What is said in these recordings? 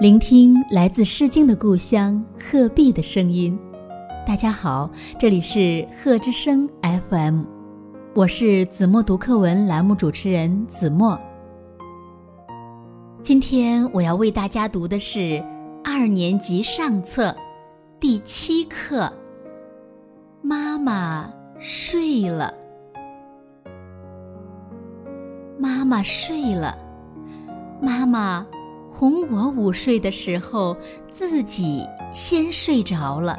聆听来自《诗经》的故乡鹤壁的声音。大家好，这里是鹤之声 FM，我是子墨读课文栏目主持人子墨。今天我要为大家读的是二年级上册第七课《妈妈睡了》。妈妈睡了，妈妈。哄我午睡的时候，自己先睡着了，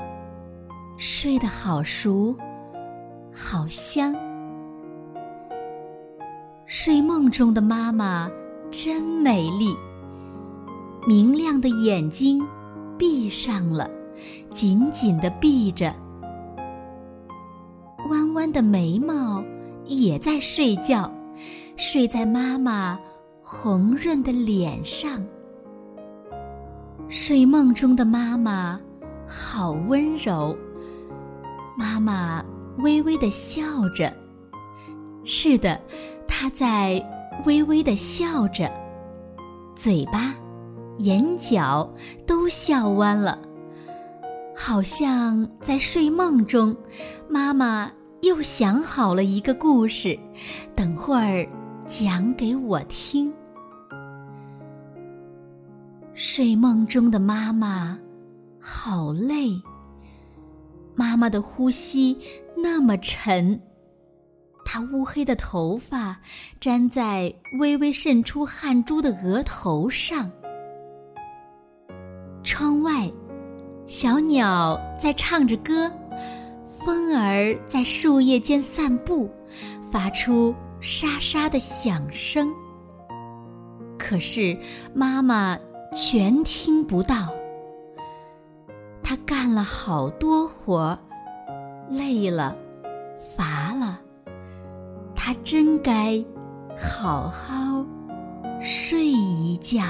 睡得好熟，好香。睡梦中的妈妈真美丽，明亮的眼睛闭上了，紧紧的闭着，弯弯的眉毛也在睡觉，睡在妈妈红润的脸上。睡梦中的妈妈，好温柔。妈妈微微的笑着，是的，她在微微的笑着，嘴巴、眼角都笑弯了，好像在睡梦中，妈妈又想好了一个故事，等会儿讲给我听。睡梦中的妈妈，好累。妈妈的呼吸那么沉，她乌黑的头发粘在微微渗出汗珠的额头上。窗外，小鸟在唱着歌，风儿在树叶间散步，发出沙沙的响声。可是妈妈。全听不到。他干了好多活，累了，乏了，他真该好好睡一觉。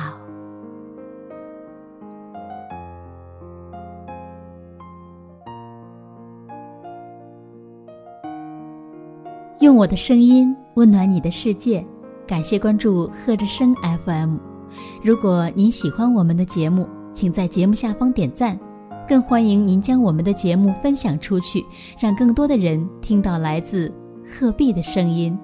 用我的声音温暖你的世界，感谢关注贺之声 FM。如果您喜欢我们的节目，请在节目下方点赞，更欢迎您将我们的节目分享出去，让更多的人听到来自鹤壁的声音。